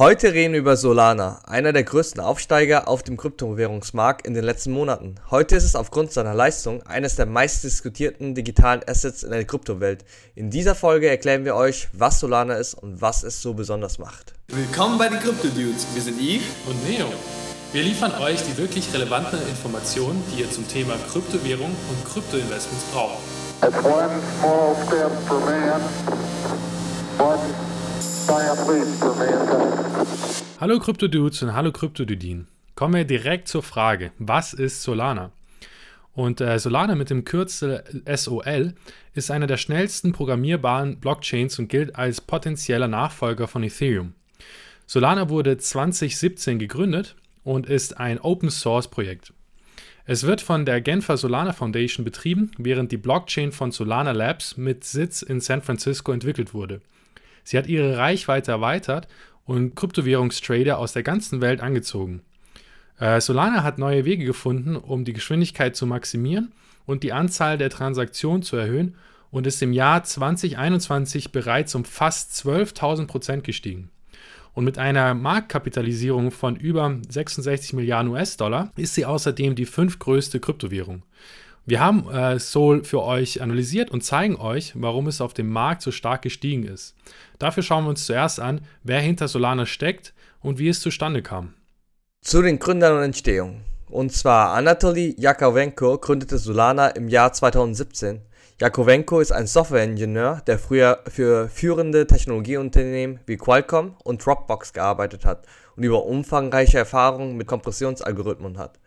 Heute reden wir über Solana, einer der größten Aufsteiger auf dem Kryptowährungsmarkt in den letzten Monaten. Heute ist es aufgrund seiner Leistung eines der meistdiskutierten digitalen Assets in der Kryptowelt. In dieser Folge erklären wir euch, was Solana ist und was es so besonders macht. Willkommen bei den Crypto Dudes. Wir sind Yves und Neo. Wir liefern euch die wirklich relevanten Informationen, die ihr zum Thema Kryptowährung und Kryptoinvestments braucht. It's one small step for man, one Hallo Krypto-Dudes und hallo Krypto-Dudin. Kommen wir direkt zur Frage, was ist Solana? Und äh, Solana mit dem Kürzel SOL ist eine der schnellsten programmierbaren Blockchains und gilt als potenzieller Nachfolger von Ethereum. Solana wurde 2017 gegründet und ist ein Open-Source-Projekt. Es wird von der Genfer Solana Foundation betrieben, während die Blockchain von Solana Labs mit Sitz in San Francisco entwickelt wurde. Sie hat ihre Reichweite erweitert und Kryptowährungstrader aus der ganzen Welt angezogen. Äh, Solana hat neue Wege gefunden, um die Geschwindigkeit zu maximieren und die Anzahl der Transaktionen zu erhöhen und ist im Jahr 2021 bereits um fast 12.000 Prozent gestiegen. Und mit einer Marktkapitalisierung von über 66 Milliarden US-Dollar ist sie außerdem die fünftgrößte Kryptowährung. Wir haben äh, Soul für euch analysiert und zeigen euch, warum es auf dem Markt so stark gestiegen ist. Dafür schauen wir uns zuerst an, wer hinter Solana steckt und wie es zustande kam. Zu den Gründern und Entstehung. Und zwar Anatoly Yakovenko gründete Solana im Jahr 2017. Yakovenko ist ein Softwareingenieur, der früher für führende Technologieunternehmen wie Qualcomm und Dropbox gearbeitet hat und über umfangreiche Erfahrungen mit Kompressionsalgorithmen hat.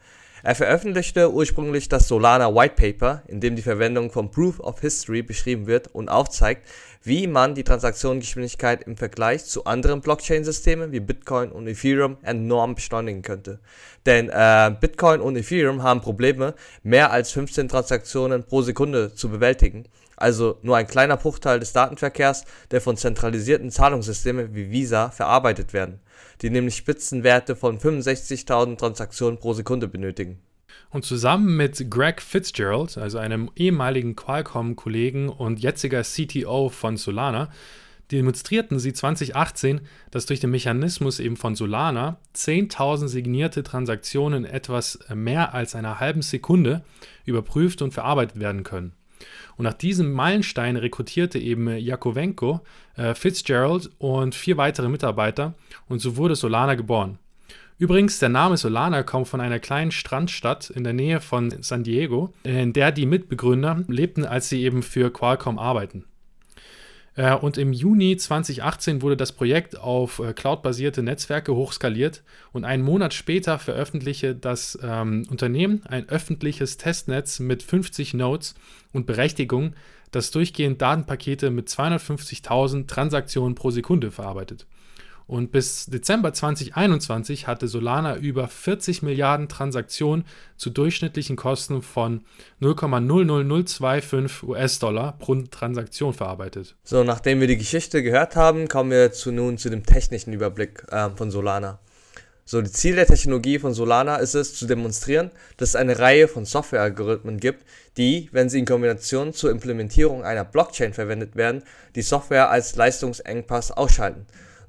Er veröffentlichte ursprünglich das Solana White Paper, in dem die Verwendung von Proof of History beschrieben wird und aufzeigt, wie man die Transaktionsgeschwindigkeit im Vergleich zu anderen Blockchain-Systemen wie Bitcoin und Ethereum enorm beschleunigen könnte. Denn äh, Bitcoin und Ethereum haben Probleme, mehr als 15 Transaktionen pro Sekunde zu bewältigen also nur ein kleiner Bruchteil des Datenverkehrs, der von zentralisierten Zahlungssystemen wie Visa verarbeitet werden, die nämlich Spitzenwerte von 65.000 Transaktionen pro Sekunde benötigen. Und zusammen mit Greg Fitzgerald, also einem ehemaligen Qualcomm-Kollegen und jetziger CTO von Solana, demonstrierten sie 2018, dass durch den Mechanismus eben von Solana 10.000 signierte Transaktionen etwas mehr als einer halben Sekunde überprüft und verarbeitet werden können. Und nach diesem Meilenstein rekrutierte eben Jakovenko, äh, Fitzgerald und vier weitere Mitarbeiter und so wurde Solana geboren. Übrigens, der Name Solana kommt von einer kleinen Strandstadt in der Nähe von San Diego, in der die Mitbegründer lebten, als sie eben für Qualcomm arbeiten. Äh, und im Juni 2018 wurde das Projekt auf äh, cloudbasierte Netzwerke hochskaliert und einen Monat später veröffentlichte das ähm, Unternehmen ein öffentliches Testnetz mit 50 Nodes und Berechtigung, das durchgehend Datenpakete mit 250.000 Transaktionen pro Sekunde verarbeitet. Und bis Dezember 2021 hatte Solana über 40 Milliarden Transaktionen zu durchschnittlichen Kosten von 0,00025 US-Dollar pro Transaktion verarbeitet. So, nachdem wir die Geschichte gehört haben, kommen wir zu, nun zu dem technischen Überblick äh, von Solana. So, die Ziel der Technologie von Solana ist es, zu demonstrieren, dass es eine Reihe von Softwarealgorithmen gibt, die, wenn sie in Kombination zur Implementierung einer Blockchain verwendet werden, die Software als Leistungsengpass ausschalten.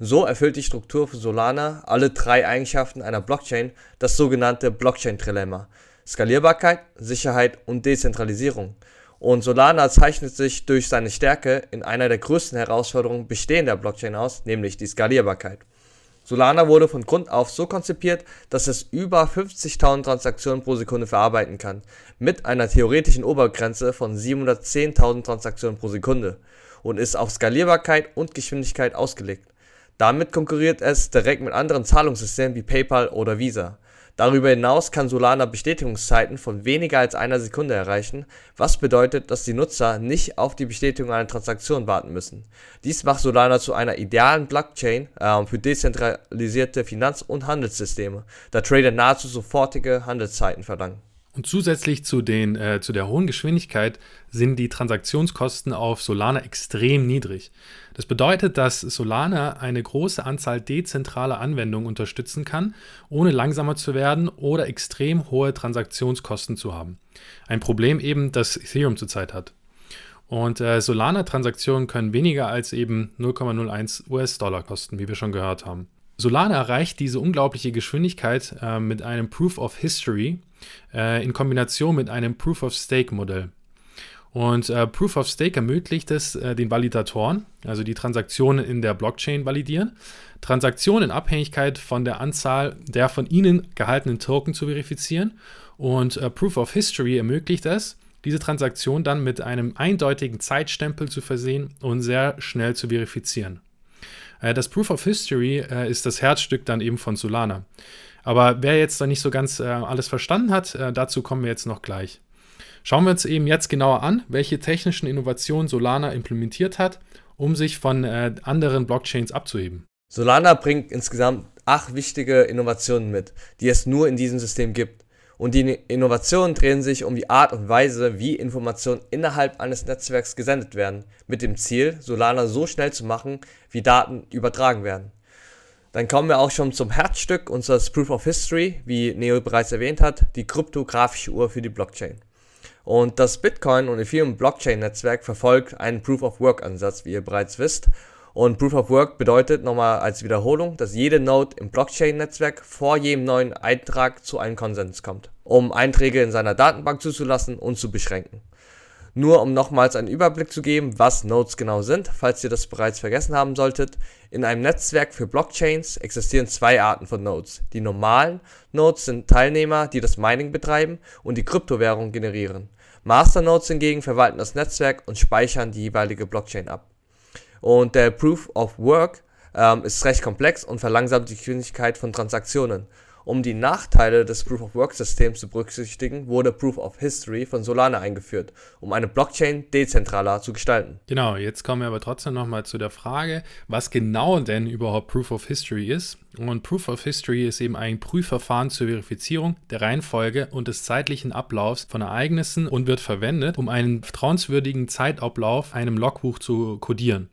So erfüllt die Struktur von Solana alle drei Eigenschaften einer Blockchain, das sogenannte Blockchain-Trilemma: Skalierbarkeit, Sicherheit und Dezentralisierung. Und Solana zeichnet sich durch seine Stärke in einer der größten Herausforderungen bestehender Blockchain aus, nämlich die Skalierbarkeit. Solana wurde von Grund auf so konzipiert, dass es über 50.000 Transaktionen pro Sekunde verarbeiten kann, mit einer theoretischen Obergrenze von 710.000 Transaktionen pro Sekunde und ist auf Skalierbarkeit und Geschwindigkeit ausgelegt. Damit konkurriert es direkt mit anderen Zahlungssystemen wie PayPal oder Visa. Darüber hinaus kann Solana Bestätigungszeiten von weniger als einer Sekunde erreichen, was bedeutet, dass die Nutzer nicht auf die Bestätigung einer Transaktion warten müssen. Dies macht Solana zu einer idealen Blockchain äh, für dezentralisierte Finanz- und Handelssysteme, da Trader nahezu sofortige Handelszeiten verlangen. Und zusätzlich zu, den, äh, zu der hohen Geschwindigkeit sind die Transaktionskosten auf Solana extrem niedrig. Das bedeutet, dass Solana eine große Anzahl dezentraler Anwendungen unterstützen kann, ohne langsamer zu werden oder extrem hohe Transaktionskosten zu haben. Ein Problem eben, das Ethereum zurzeit hat. Und äh, Solana-Transaktionen können weniger als eben 0,01 US-Dollar kosten, wie wir schon gehört haben. Solana erreicht diese unglaubliche Geschwindigkeit äh, mit einem Proof of History äh, in Kombination mit einem Proof of Stake Modell. Und äh, Proof of Stake ermöglicht es äh, den Validatoren, also die Transaktionen in der Blockchain validieren, Transaktionen in Abhängigkeit von der Anzahl der von ihnen gehaltenen Token zu verifizieren. Und äh, Proof of History ermöglicht es, diese Transaktion dann mit einem eindeutigen Zeitstempel zu versehen und sehr schnell zu verifizieren. Äh, das Proof of History äh, ist das Herzstück dann eben von Solana. Aber wer jetzt da nicht so ganz äh, alles verstanden hat, dazu kommen wir jetzt noch gleich. Schauen wir uns eben jetzt genauer an, welche technischen Innovationen Solana implementiert hat, um sich von anderen Blockchains abzuheben. Solana bringt insgesamt acht wichtige Innovationen mit, die es nur in diesem System gibt. Und die Innovationen drehen sich um die Art und Weise, wie Informationen innerhalb eines Netzwerks gesendet werden, mit dem Ziel, Solana so schnell zu machen, wie Daten übertragen werden. Dann kommen wir auch schon zum Herzstück unseres Proof of History, wie Neo bereits erwähnt hat, die kryptografische Uhr für die Blockchain. Und das Bitcoin und Ethereum Blockchain Netzwerk verfolgt einen Proof of Work Ansatz, wie ihr bereits wisst. Und Proof of Work bedeutet nochmal als Wiederholung, dass jede Node im Blockchain-Netzwerk vor jedem neuen Eintrag zu einem Konsens kommt, um Einträge in seiner Datenbank zuzulassen und zu beschränken. Nur um nochmals einen Überblick zu geben, was Nodes genau sind, falls ihr das bereits vergessen haben solltet. In einem Netzwerk für Blockchains existieren zwei Arten von Nodes. Die normalen Nodes sind Teilnehmer, die das Mining betreiben und die Kryptowährung generieren. Masternodes hingegen verwalten das Netzwerk und speichern die jeweilige Blockchain ab. Und der Proof of Work ähm, ist recht komplex und verlangsamt die Geschwindigkeit von Transaktionen. Um die Nachteile des Proof of Work Systems zu berücksichtigen, wurde Proof of History von Solana eingeführt, um eine Blockchain dezentraler zu gestalten. Genau, jetzt kommen wir aber trotzdem nochmal zu der Frage, was genau denn überhaupt Proof of History ist. Und Proof of History ist eben ein Prüfverfahren zur Verifizierung der Reihenfolge und des zeitlichen Ablaufs von Ereignissen und wird verwendet, um einen vertrauenswürdigen Zeitablauf einem Logbuch zu kodieren.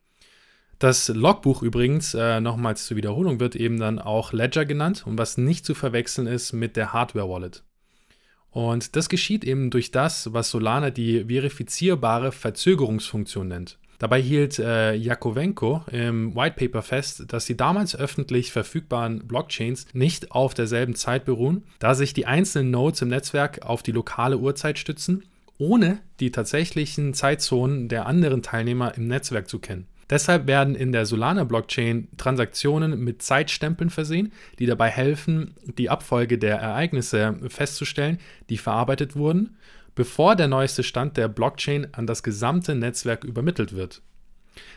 Das Logbuch übrigens, äh, nochmals zur Wiederholung, wird eben dann auch Ledger genannt und was nicht zu verwechseln ist mit der Hardware-Wallet. Und das geschieht eben durch das, was Solana die verifizierbare Verzögerungsfunktion nennt. Dabei hielt äh, Jakovenko im White Paper fest, dass die damals öffentlich verfügbaren Blockchains nicht auf derselben Zeit beruhen, da sich die einzelnen Nodes im Netzwerk auf die lokale Uhrzeit stützen, ohne die tatsächlichen Zeitzonen der anderen Teilnehmer im Netzwerk zu kennen. Deshalb werden in der Solana-Blockchain Transaktionen mit Zeitstempeln versehen, die dabei helfen, die Abfolge der Ereignisse festzustellen, die verarbeitet wurden, bevor der neueste Stand der Blockchain an das gesamte Netzwerk übermittelt wird.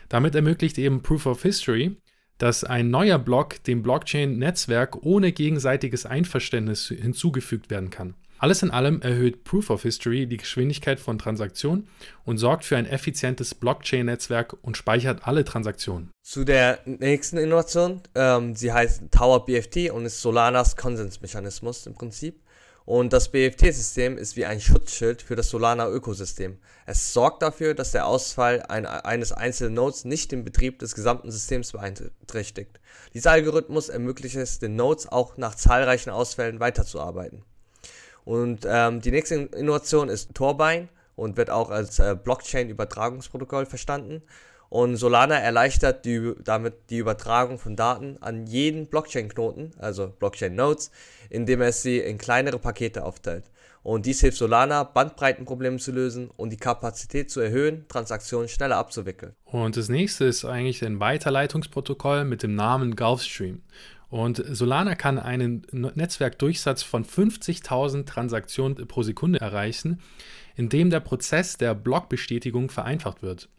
Damit ermöglicht eben Proof of History, dass ein neuer Block dem Blockchain-Netzwerk ohne gegenseitiges Einverständnis hinzugefügt werden kann. Alles in allem erhöht Proof of History die Geschwindigkeit von Transaktionen und sorgt für ein effizientes Blockchain-Netzwerk und speichert alle Transaktionen. Zu der nächsten Innovation, ähm, sie heißt Tower BFT und ist Solanas Konsensmechanismus im Prinzip. Und das BFT-System ist wie ein Schutzschild für das Solana-Ökosystem. Es sorgt dafür, dass der Ausfall ein, eines einzelnen Nodes nicht den Betrieb des gesamten Systems beeinträchtigt. Dieser Algorithmus ermöglicht es den Nodes auch nach zahlreichen Ausfällen weiterzuarbeiten. Und ähm, die nächste Innovation ist Turbine und wird auch als äh, Blockchain-Übertragungsprotokoll verstanden. Und Solana erleichtert die, damit die Übertragung von Daten an jeden Blockchain-Knoten, also Blockchain-Nodes, indem es sie in kleinere Pakete aufteilt. Und dies hilft Solana, Bandbreitenprobleme zu lösen und die Kapazität zu erhöhen, Transaktionen schneller abzuwickeln. Und das nächste ist eigentlich ein Weiterleitungsprotokoll mit dem Namen Gulfstream. Und Solana kann einen Netzwerkdurchsatz von 50.000 Transaktionen pro Sekunde erreichen, indem der Prozess der Blockbestätigung vereinfacht wird.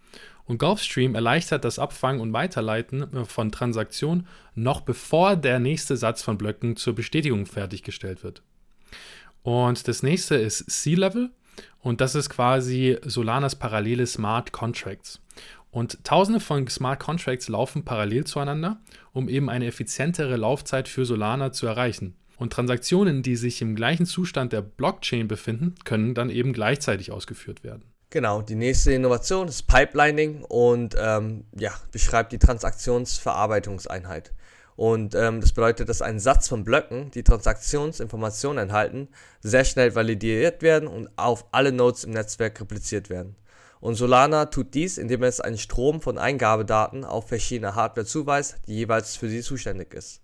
Und Gulfstream erleichtert das Abfangen und Weiterleiten äh, von Transaktionen noch bevor der nächste Satz von Blöcken zur Bestätigung fertiggestellt wird. Und das nächste ist C-Level und das ist quasi Solanas parallele Smart Contracts. Und tausende von Smart Contracts laufen parallel zueinander, um eben eine effizientere Laufzeit für Solana zu erreichen. Und Transaktionen, die sich im gleichen Zustand der Blockchain befinden, können dann eben gleichzeitig ausgeführt werden. Genau, die nächste Innovation ist Pipelining und ähm, ja, beschreibt die Transaktionsverarbeitungseinheit. Und ähm, das bedeutet, dass ein Satz von Blöcken, die Transaktionsinformationen enthalten, sehr schnell validiert werden und auf alle Nodes im Netzwerk repliziert werden. Und Solana tut dies, indem es einen Strom von Eingabedaten auf verschiedene Hardware zuweist, die jeweils für sie zuständig ist.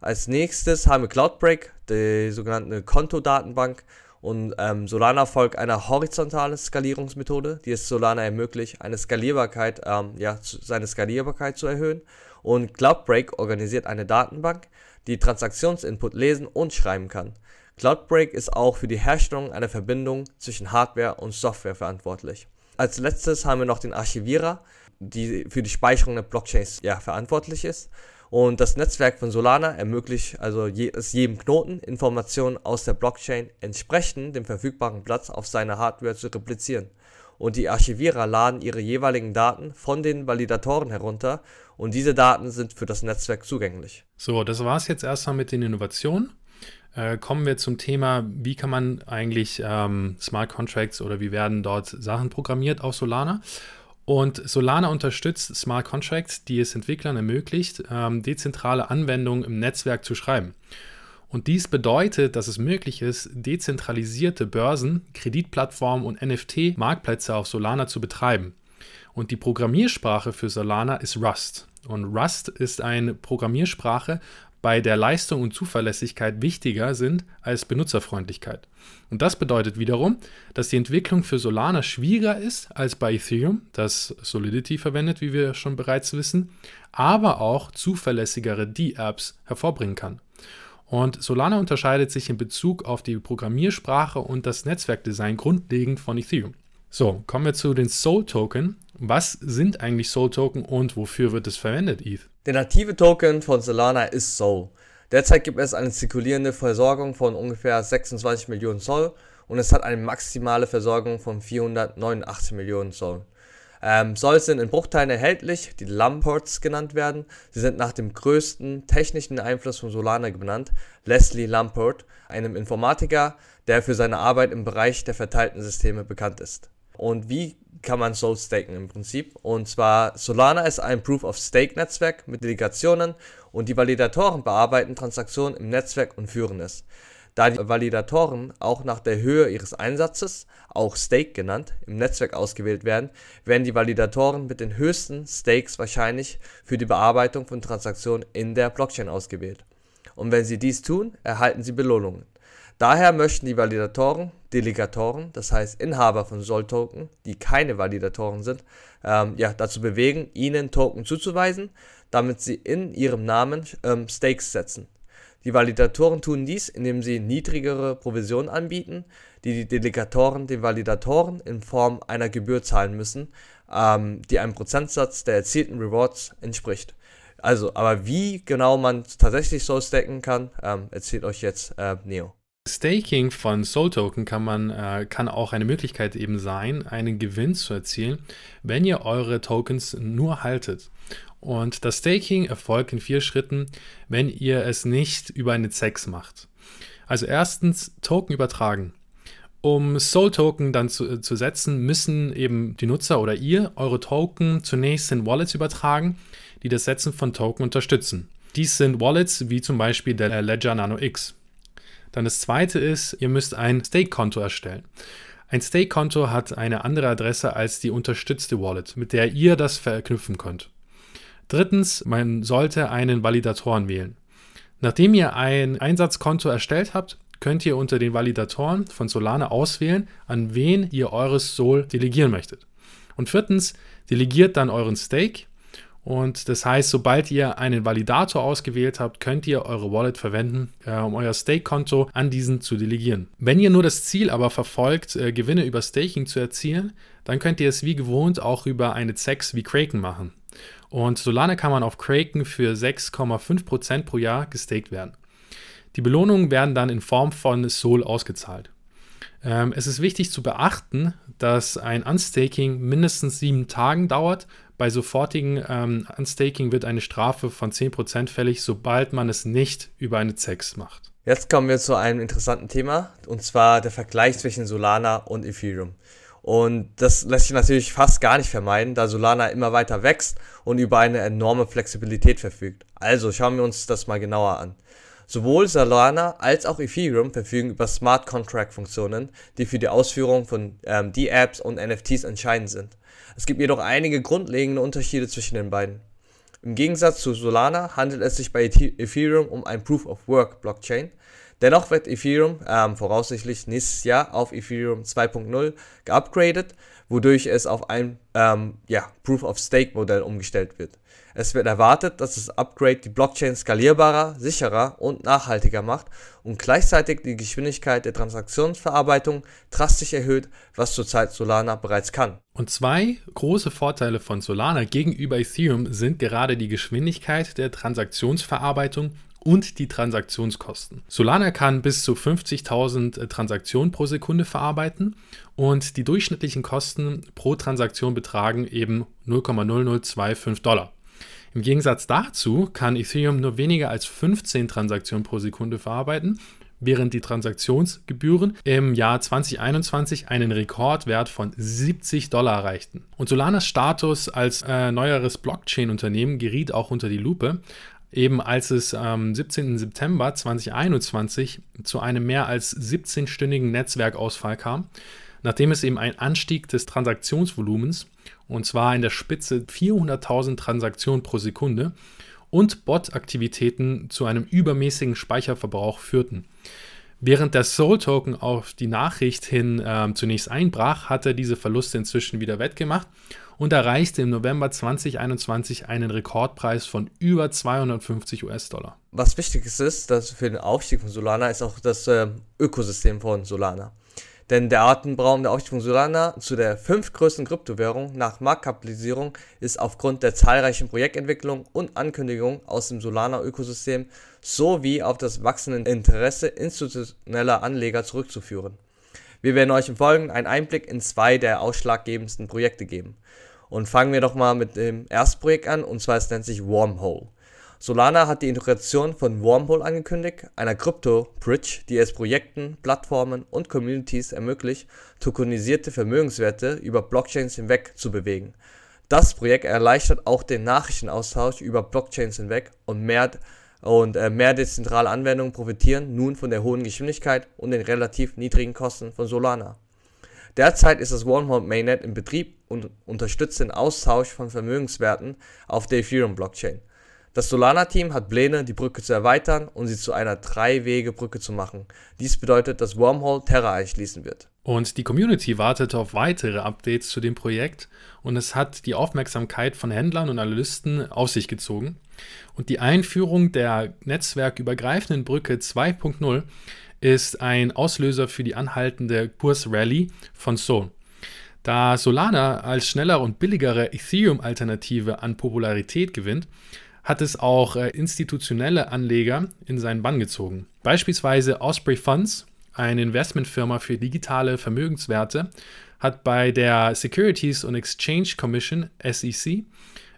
Als nächstes haben wir Cloudbreak, die sogenannte Kontodatenbank. Und ähm, Solana folgt einer horizontalen Skalierungsmethode, die es Solana ermöglicht, eine Skalierbarkeit, ähm, ja, seine Skalierbarkeit zu erhöhen. Und Cloudbreak organisiert eine Datenbank, die Transaktionsinput lesen und schreiben kann. Cloudbreak ist auch für die Herstellung einer Verbindung zwischen Hardware und Software verantwortlich. Als letztes haben wir noch den Archivierer, die für die Speicherung der Blockchains ja, verantwortlich ist. Und das Netzwerk von Solana ermöglicht also je, es jedem Knoten Informationen aus der Blockchain entsprechend dem verfügbaren Platz auf seiner Hardware zu replizieren. Und die Archivierer laden ihre jeweiligen Daten von den Validatoren herunter und diese Daten sind für das Netzwerk zugänglich. So, das war es jetzt erstmal mit den Innovationen. Äh, kommen wir zum Thema, wie kann man eigentlich ähm, Smart Contracts oder wie werden dort Sachen programmiert auf Solana? Und Solana unterstützt Smart Contracts, die es Entwicklern ermöglicht, ähm, dezentrale Anwendungen im Netzwerk zu schreiben. Und dies bedeutet, dass es möglich ist, dezentralisierte Börsen, Kreditplattformen und NFT-Marktplätze auf Solana zu betreiben. Und die Programmiersprache für Solana ist Rust. Und Rust ist eine Programmiersprache, bei der Leistung und Zuverlässigkeit wichtiger sind als Benutzerfreundlichkeit. Und das bedeutet wiederum, dass die Entwicklung für Solana schwieriger ist als bei Ethereum, das Solidity verwendet, wie wir schon bereits wissen, aber auch zuverlässigere D-Apps hervorbringen kann. Und Solana unterscheidet sich in Bezug auf die Programmiersprache und das Netzwerkdesign grundlegend von Ethereum. So, kommen wir zu den Soul Token. Was sind eigentlich Soul Token und wofür wird es verwendet, ETH? Der native Token von Solana ist Soul. Derzeit gibt es eine zirkulierende Versorgung von ungefähr 26 Millionen Soul und es hat eine maximale Versorgung von 489 Millionen Soul. Ähm, Sols sind in Bruchteilen erhältlich, die Lamports genannt werden. Sie sind nach dem größten technischen Einfluss von Solana benannt, Leslie Lamport, einem Informatiker, der für seine Arbeit im Bereich der verteilten Systeme bekannt ist. Und wie kann man Soul staken im Prinzip? Und zwar Solana ist ein Proof-of-Stake-Netzwerk mit Delegationen und die Validatoren bearbeiten Transaktionen im Netzwerk und führen es. Da die Validatoren auch nach der Höhe ihres Einsatzes, auch Stake genannt, im Netzwerk ausgewählt werden, werden die Validatoren mit den höchsten Stakes wahrscheinlich für die Bearbeitung von Transaktionen in der Blockchain ausgewählt. Und wenn sie dies tun, erhalten sie Belohnungen. Daher möchten die Validatoren, Delegatoren, das heißt Inhaber von Sol-Token, die keine Validatoren sind, ähm, ja, dazu bewegen, ihnen Token zuzuweisen, damit sie in ihrem Namen ähm, Stakes setzen. Die Validatoren tun dies, indem sie niedrigere Provisionen anbieten, die die Delegatoren den Validatoren in Form einer Gebühr zahlen müssen, ähm, die einem Prozentsatz der erzielten Rewards entspricht. Also, aber wie genau man tatsächlich so stacken kann, ähm, erzählt euch jetzt äh, Neo. Staking von Soul Token kann man äh, kann auch eine Möglichkeit eben sein, einen Gewinn zu erzielen, wenn ihr eure Tokens nur haltet. Und das Staking erfolgt in vier Schritten, wenn ihr es nicht über eine ZEX macht. Also erstens Token übertragen. Um Soul Token dann zu, äh, zu setzen, müssen eben die Nutzer oder ihr eure Token zunächst in Wallets übertragen, die das Setzen von Token unterstützen. Dies sind Wallets wie zum Beispiel der Ledger Nano X. Dann das zweite ist, ihr müsst ein Stake-Konto erstellen. Ein Stake-Konto hat eine andere Adresse als die unterstützte Wallet, mit der ihr das verknüpfen könnt. Drittens, man sollte einen Validatoren wählen. Nachdem ihr ein Einsatzkonto erstellt habt, könnt ihr unter den Validatoren von Solana auswählen, an wen ihr eures Sol delegieren möchtet. Und viertens, delegiert dann euren Stake und das heißt, sobald ihr einen Validator ausgewählt habt, könnt ihr eure Wallet verwenden, äh, um euer Stake-Konto an diesen zu delegieren. Wenn ihr nur das Ziel aber verfolgt, äh, Gewinne über Staking zu erzielen, dann könnt ihr es wie gewohnt auch über eine ZEX wie Kraken machen. Und Solana kann man auf Kraken für 6,5% pro Jahr gestaked werden. Die Belohnungen werden dann in Form von Sol ausgezahlt. Ähm, es ist wichtig zu beachten, dass ein Unstaking mindestens sieben Tagen dauert bei sofortigen ähm, Unstaking wird eine Strafe von 10% fällig, sobald man es nicht über eine ZEX macht. Jetzt kommen wir zu einem interessanten Thema, und zwar der Vergleich zwischen Solana und Ethereum. Und das lässt sich natürlich fast gar nicht vermeiden, da Solana immer weiter wächst und über eine enorme Flexibilität verfügt. Also schauen wir uns das mal genauer an. Sowohl Solana als auch Ethereum verfügen über Smart Contract Funktionen, die für die Ausführung von ähm, D-Apps und NFTs entscheidend sind. Es gibt jedoch einige grundlegende Unterschiede zwischen den beiden. Im Gegensatz zu Solana handelt es sich bei Ethereum um ein Proof-of-Work-Blockchain. Dennoch wird Ethereum ähm, voraussichtlich nächstes Jahr auf Ethereum 2.0 geupgradet, wodurch es auf ein ähm, ja, Proof-of-Stake-Modell umgestellt wird. Es wird erwartet, dass das Upgrade die Blockchain skalierbarer, sicherer und nachhaltiger macht und gleichzeitig die Geschwindigkeit der Transaktionsverarbeitung drastisch erhöht, was zurzeit Solana bereits kann. Und zwei große Vorteile von Solana gegenüber Ethereum sind gerade die Geschwindigkeit der Transaktionsverarbeitung und die Transaktionskosten. Solana kann bis zu 50.000 Transaktionen pro Sekunde verarbeiten und die durchschnittlichen Kosten pro Transaktion betragen eben 0,0025 Dollar. Im Gegensatz dazu kann Ethereum nur weniger als 15 Transaktionen pro Sekunde verarbeiten, während die Transaktionsgebühren im Jahr 2021 einen Rekordwert von 70 Dollar erreichten. Und Solanas Status als äh, neueres Blockchain-Unternehmen geriet auch unter die Lupe, eben als es am 17. September 2021 zu einem mehr als 17-stündigen Netzwerkausfall kam, nachdem es eben einen Anstieg des Transaktionsvolumens und zwar in der Spitze 400.000 Transaktionen pro Sekunde und Bot-Aktivitäten zu einem übermäßigen Speicherverbrauch führten. Während der Soul-Token auf die Nachricht hin äh, zunächst einbrach, hat er diese Verluste inzwischen wieder wettgemacht und erreichte im November 2021 einen Rekordpreis von über 250 US-Dollar. Was wichtig ist, dass für den Aufstieg von Solana ist auch das äh, Ökosystem von Solana. Denn der Atemberaum der Aufstieg von Solana zu der fünftgrößten Kryptowährung nach Marktkapitalisierung ist aufgrund der zahlreichen Projektentwicklungen und Ankündigungen aus dem Solana-Ökosystem sowie auf das wachsende Interesse institutioneller Anleger zurückzuführen. Wir werden euch im Folgenden einen Einblick in zwei der ausschlaggebendsten Projekte geben. Und fangen wir doch mal mit dem ersten Projekt an, und zwar es nennt sich Wormhole. Solana hat die Integration von Wormhole angekündigt, einer Krypto-Bridge, die es Projekten, Plattformen und Communities ermöglicht, tokenisierte Vermögenswerte über Blockchains hinweg zu bewegen. Das Projekt erleichtert auch den Nachrichtenaustausch über Blockchains hinweg und mehr, und, äh, mehr dezentrale Anwendungen profitieren nun von der hohen Geschwindigkeit und den relativ niedrigen Kosten von Solana. Derzeit ist das Wormhole Mainnet in Betrieb und unterstützt den Austausch von Vermögenswerten auf der Ethereum-Blockchain. Das Solana-Team hat Pläne, die Brücke zu erweitern und sie zu einer Drei-Wege-Brücke zu machen. Dies bedeutet, dass Wormhole Terra einschließen wird. Und die Community wartet auf weitere Updates zu dem Projekt und es hat die Aufmerksamkeit von Händlern und Analysten auf sich gezogen. Und die Einführung der netzwerkübergreifenden Brücke 2.0 ist ein Auslöser für die anhaltende Kursrally von Sol. Da Solana als schnellere und billigere Ethereum-Alternative an Popularität gewinnt, hat es auch äh, institutionelle Anleger in seinen Bann gezogen. Beispielsweise Osprey Funds, eine Investmentfirma für digitale Vermögenswerte, hat bei der Securities and Exchange Commission SEC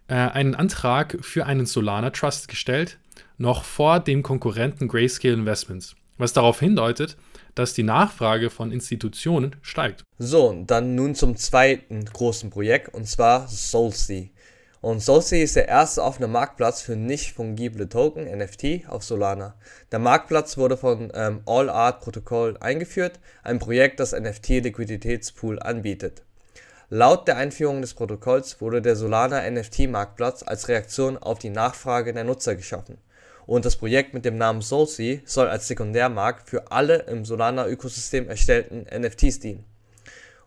äh, einen Antrag für einen Solana Trust gestellt, noch vor dem Konkurrenten Grayscale Investments, was darauf hindeutet, dass die Nachfrage von Institutionen steigt. So, dann nun zum zweiten großen Projekt und zwar SoulSea. Und Solsea ist der erste offene Marktplatz für nicht fungible Token, NFT, auf Solana. Der Marktplatz wurde von ähm, All Art Protocol eingeführt, ein Projekt, das NFT-Liquiditätspool anbietet. Laut der Einführung des Protokolls wurde der Solana NFT-Marktplatz als Reaktion auf die Nachfrage der Nutzer geschaffen. Und das Projekt mit dem Namen Solsea soll als Sekundärmarkt für alle im Solana-Ökosystem erstellten NFTs dienen.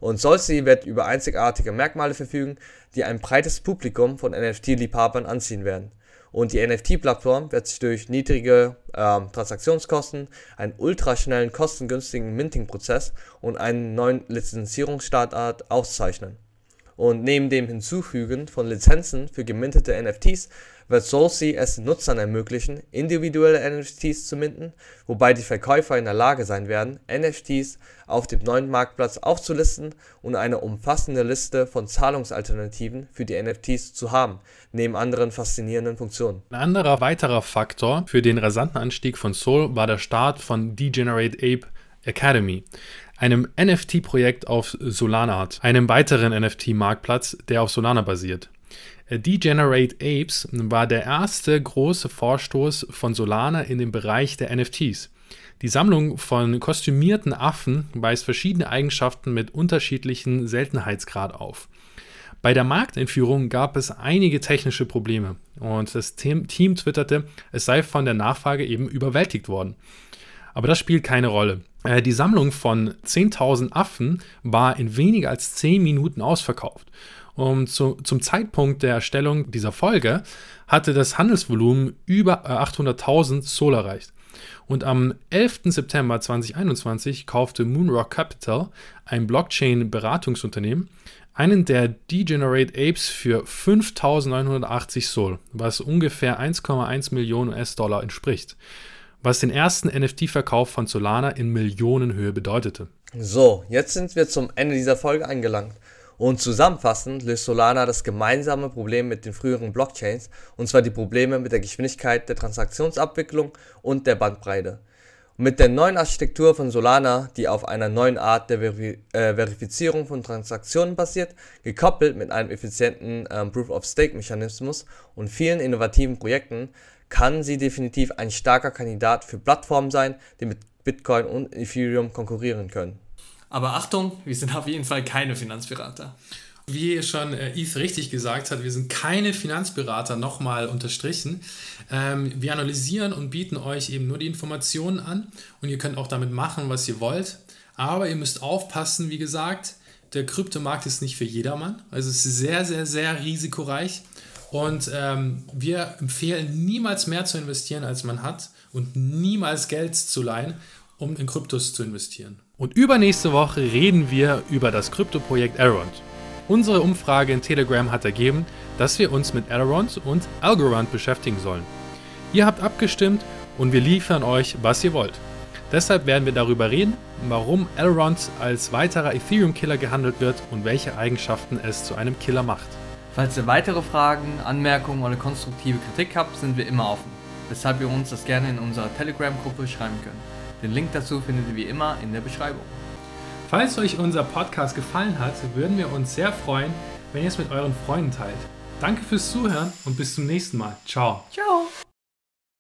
Und Solsea wird über einzigartige Merkmale verfügen, die ein breites Publikum von NFT-Liebhabern anziehen werden. Und die NFT-Plattform wird sich durch niedrige ähm, Transaktionskosten, einen ultraschnellen, kostengünstigen Minting-Prozess und einen neuen Lizenzierungsstandard auszeichnen. Und neben dem Hinzufügen von Lizenzen für gemintete NFTs wird Soulsea es Nutzern ermöglichen, individuelle NFTs zu minten, wobei die Verkäufer in der Lage sein werden, NFTs auf dem neuen Marktplatz aufzulisten und eine umfassende Liste von Zahlungsalternativen für die NFTs zu haben, neben anderen faszinierenden Funktionen. Ein anderer weiterer Faktor für den rasanten Anstieg von Soul war der Start von Degenerate Ape Academy, einem NFT-Projekt auf Solana hat, einem weiteren NFT-Marktplatz, der auf Solana basiert. Degenerate Apes war der erste große Vorstoß von Solana in dem Bereich der NFTs. Die Sammlung von kostümierten Affen weist verschiedene Eigenschaften mit unterschiedlichen Seltenheitsgrad auf. Bei der Marktentführung gab es einige technische Probleme und das Team twitterte, es sei von der Nachfrage eben überwältigt worden. Aber das spielt keine Rolle. Äh, die Sammlung von 10.000 Affen war in weniger als 10 Minuten ausverkauft. Und zu, zum Zeitpunkt der Erstellung dieser Folge hatte das Handelsvolumen über 800.000 Sol erreicht. Und am 11. September 2021 kaufte Moonrock Capital, ein Blockchain-Beratungsunternehmen, einen der Degenerate Apes für 5.980 Sol, was ungefähr 1,1 Millionen US-Dollar entspricht, was den ersten NFT-Verkauf von Solana in Millionenhöhe bedeutete. So, jetzt sind wir zum Ende dieser Folge angelangt. Und zusammenfassend löst Solana das gemeinsame Problem mit den früheren Blockchains, und zwar die Probleme mit der Geschwindigkeit der Transaktionsabwicklung und der Bandbreite. Mit der neuen Architektur von Solana, die auf einer neuen Art der Veri äh, Verifizierung von Transaktionen basiert, gekoppelt mit einem effizienten äh, Proof-of-Stake-Mechanismus und vielen innovativen Projekten, kann sie definitiv ein starker Kandidat für Plattformen sein, die mit Bitcoin und Ethereum konkurrieren können. Aber Achtung, wir sind auf jeden Fall keine Finanzberater. Wie schon äh, Eve richtig gesagt hat, wir sind keine Finanzberater, nochmal unterstrichen. Ähm, wir analysieren und bieten euch eben nur die Informationen an und ihr könnt auch damit machen, was ihr wollt. Aber ihr müsst aufpassen, wie gesagt, der Kryptomarkt ist nicht für jedermann. Also es ist sehr, sehr, sehr risikoreich. Und ähm, wir empfehlen niemals mehr zu investieren, als man hat und niemals Geld zu leihen, um in Kryptos zu investieren. Und übernächste Woche reden wir über das Kryptoprojekt Elrond. Unsere Umfrage in Telegram hat ergeben, dass wir uns mit Elrond und Algorand beschäftigen sollen. Ihr habt abgestimmt und wir liefern euch, was ihr wollt. Deshalb werden wir darüber reden, warum Elrond als weiterer Ethereum-Killer gehandelt wird und welche Eigenschaften es zu einem Killer macht. Falls ihr weitere Fragen, Anmerkungen oder konstruktive Kritik habt, sind wir immer offen, weshalb ihr uns das gerne in unserer Telegram-Gruppe schreiben könnt. Den Link dazu findet ihr wie immer in der Beschreibung. Falls euch unser Podcast gefallen hat, würden wir uns sehr freuen, wenn ihr es mit euren Freunden teilt. Danke fürs Zuhören und bis zum nächsten Mal. Ciao. Ciao.